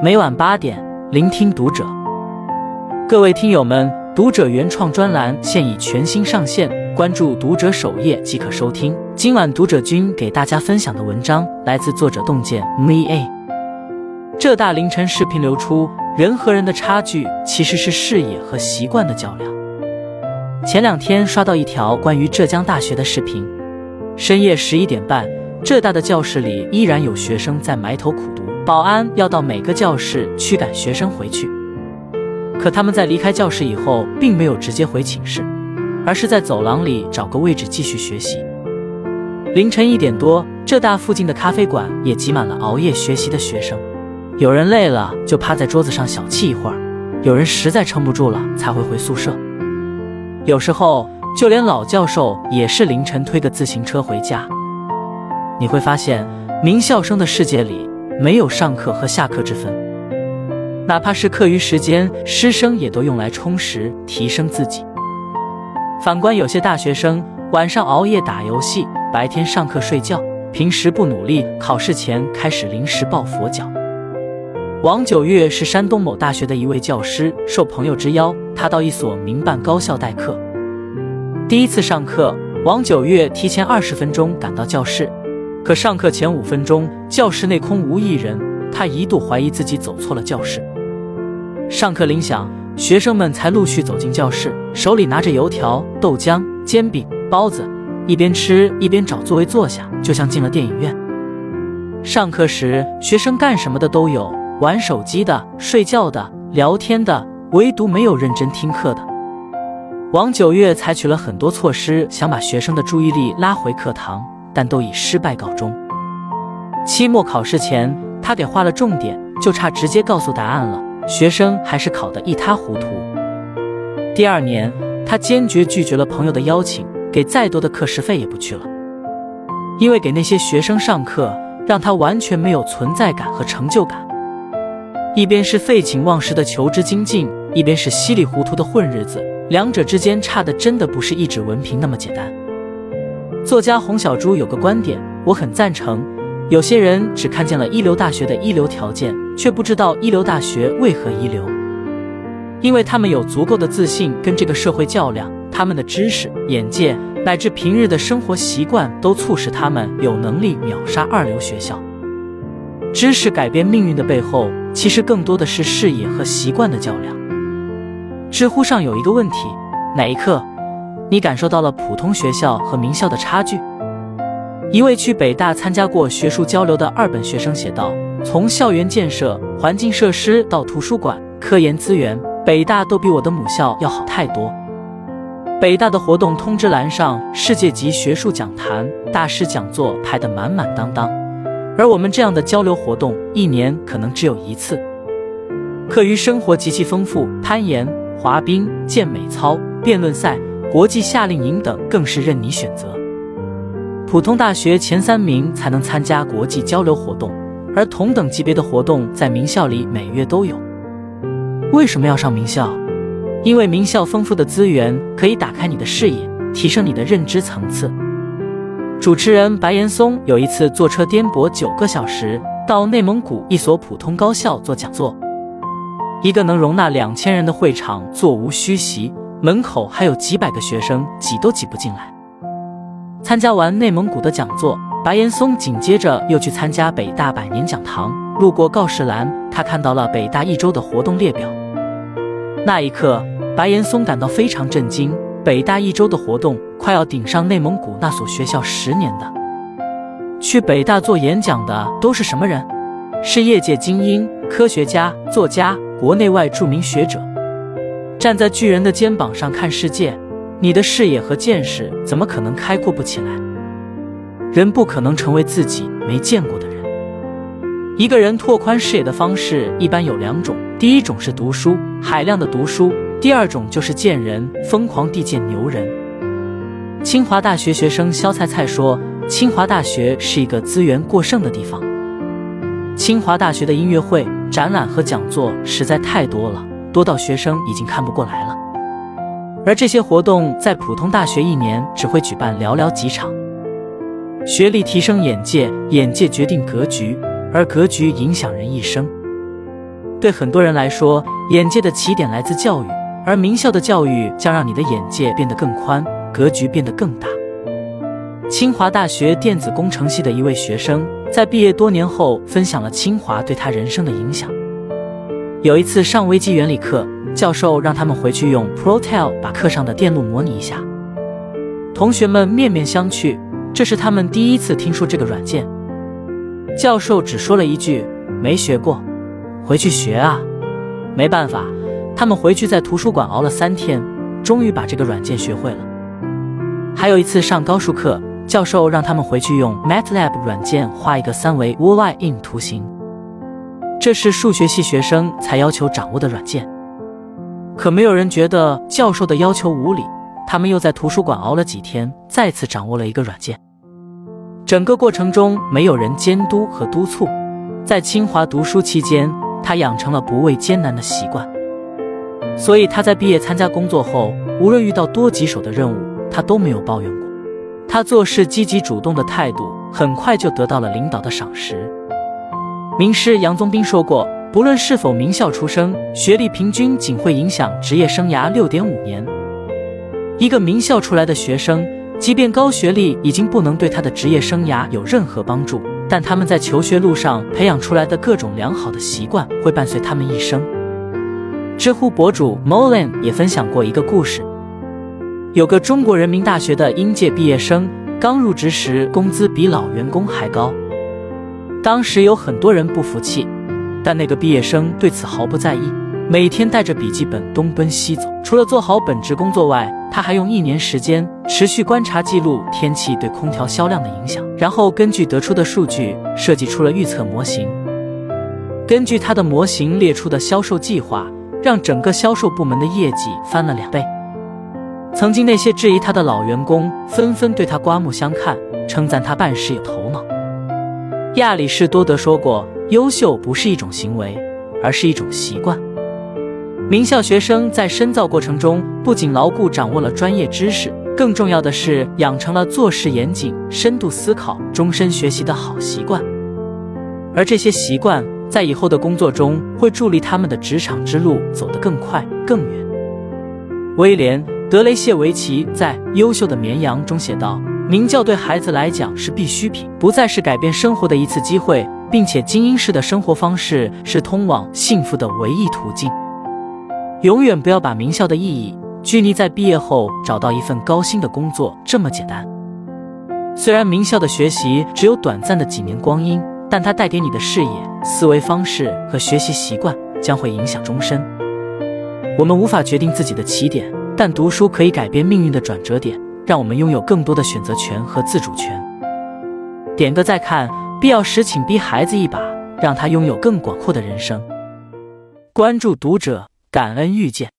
每晚八点，聆听读者。各位听友们，读者原创专栏现已全新上线，关注读者首页即可收听。今晚读者君给大家分享的文章来自作者洞见 Me A。浙大凌晨视频流出，人和人的差距其实是视野和习惯的较量。前两天刷到一条关于浙江大学的视频，深夜十一点半，浙大的教室里依然有学生在埋头苦读。保安要到每个教室驱赶学生回去，可他们在离开教室以后，并没有直接回寝室，而是在走廊里找个位置继续学习。凌晨一点多，浙大附近的咖啡馆也挤满了熬夜学习的学生。有人累了就趴在桌子上小憩一会儿，有人实在撑不住了才会回宿舍。有时候，就连老教授也是凌晨推个自行车回家。你会发现，名校生的世界里。没有上课和下课之分，哪怕是课余时间，师生也都用来充实、提升自己。反观有些大学生，晚上熬夜打游戏，白天上课睡觉，平时不努力，考试前开始临时抱佛脚。王九月是山东某大学的一位教师，受朋友之邀，他到一所民办高校代课。第一次上课，王九月提前二十分钟赶到教室。可上课前五分钟，教室内空无一人，他一度怀疑自己走错了教室。上课铃响，学生们才陆续走进教室，手里拿着油条、豆浆、煎饼、包子，一边吃一边找座位坐下，就像进了电影院。上课时，学生干什么的都有，玩手机的、睡觉的、聊天的，唯独没有认真听课的。王九月采取了很多措施，想把学生的注意力拉回课堂。但都以失败告终。期末考试前，他给画了重点，就差直接告诉答案了。学生还是考得一塌糊涂。第二年，他坚决拒绝了朋友的邀请，给再多的课时费也不去了。因为给那些学生上课，让他完全没有存在感和成就感。一边是废寝忘食的求知精进，一边是稀里糊涂的混日子，两者之间差的真的不是一纸文凭那么简单。作家洪小猪有个观点，我很赞成。有些人只看见了一流大学的一流条件，却不知道一流大学为何一流。因为他们有足够的自信跟这个社会较量，他们的知识、眼界乃至平日的生活习惯，都促使他们有能力秒杀二流学校。知识改变命运的背后，其实更多的是视野和习惯的较量。知乎上有一个问题：哪一刻？你感受到了普通学校和名校的差距。一位去北大参加过学术交流的二本学生写道：“从校园建设、环境设施到图书馆、科研资源，北大都比我的母校要好太多。北大的活动通知栏上，世界级学术讲坛、大师讲座排得满满当当，而我们这样的交流活动，一年可能只有一次。课余生活极其丰富，攀岩、滑冰、健美操、辩论赛。”国际夏令营等更是任你选择。普通大学前三名才能参加国际交流活动，而同等级别的活动在名校里每月都有。为什么要上名校？因为名校丰富的资源可以打开你的视野，提升你的认知层次。主持人白岩松有一次坐车颠簸九个小时到内蒙古一所普通高校做讲座，一个能容纳两千人的会场座无虚席。门口还有几百个学生，挤都挤不进来。参加完内蒙古的讲座，白岩松紧接着又去参加北大百年讲堂。路过告示栏，他看到了北大一周的活动列表。那一刻，白岩松感到非常震惊：北大一周的活动快要顶上内蒙古那所学校十年的。去北大做演讲的都是什么人？是业界精英、科学家、作家，国内外著名学者。站在巨人的肩膀上看世界，你的视野和见识怎么可能开阔不起来？人不可能成为自己没见过的人。一个人拓宽视野的方式一般有两种：第一种是读书，海量的读书；第二种就是见人，疯狂地见牛人。清华大学学生肖菜菜说：“清华大学是一个资源过剩的地方。清华大学的音乐会、展览和讲座实在太多了。”多到学生已经看不过来了，而这些活动在普通大学一年只会举办寥寥几场。学历提升眼界，眼界决定格局，而格局影响人一生。对很多人来说，眼界的起点来自教育，而名校的教育将让你的眼界变得更宽，格局变得更大。清华大学电子工程系的一位学生，在毕业多年后分享了清华对他人生的影响。有一次上微机原理课，教授让他们回去用 Protel 把课上的电路模拟一下。同学们面面相觑，这是他们第一次听说这个软件。教授只说了一句：“没学过，回去学啊。”没办法，他们回去在图书馆熬了三天，终于把这个软件学会了。还有一次上高数课，教授让他们回去用 MATLAB 软件画一个三维 w o l i n 图形。这是数学系学生才要求掌握的软件，可没有人觉得教授的要求无理。他们又在图书馆熬了几天，再次掌握了一个软件。整个过程中没有人监督和督促。在清华读书期间，他养成了不畏艰难的习惯，所以他在毕业参加工作后，无论遇到多棘手的任务，他都没有抱怨过。他做事积极主动的态度，很快就得到了领导的赏识。名师杨宗斌说过：“不论是否名校出生，学历平均仅会影响职业生涯六点五年。一个名校出来的学生，即便高学历已经不能对他的职业生涯有任何帮助，但他们在求学路上培养出来的各种良好的习惯，会伴随他们一生。”知乎博主 Molen 也分享过一个故事：有个中国人民大学的应届毕业生，刚入职时工资比老员工还高。当时有很多人不服气，但那个毕业生对此毫不在意，每天带着笔记本东奔西走。除了做好本职工作外，他还用一年时间持续观察记录天气对空调销量的影响，然后根据得出的数据设计出了预测模型。根据他的模型列出的销售计划，让整个销售部门的业绩翻了两倍。曾经那些质疑他的老员工纷纷对他刮目相看，称赞他办事有头脑。亚里士多德说过：“优秀不是一种行为，而是一种习惯。”名校学生在深造过程中，不仅牢固掌握了专业知识，更重要的是养成了做事严谨、深度思考、终身学习的好习惯。而这些习惯在以后的工作中，会助力他们的职场之路走得更快、更远。威廉·德雷谢维奇在《优秀的绵羊》中写道。名教对孩子来讲是必需品，不再是改变生活的一次机会，并且精英式的生活方式是通往幸福的唯一途径。永远不要把名校的意义拘泥在毕业后找到一份高薪的工作这么简单。虽然名校的学习只有短暂的几年光阴，但它带给你的视野、思维方式和学习习惯将会影响终身。我们无法决定自己的起点，但读书可以改变命运的转折点。让我们拥有更多的选择权和自主权。点个再看，必要时请逼孩子一把，让他拥有更广阔的人生。关注读者，感恩遇见。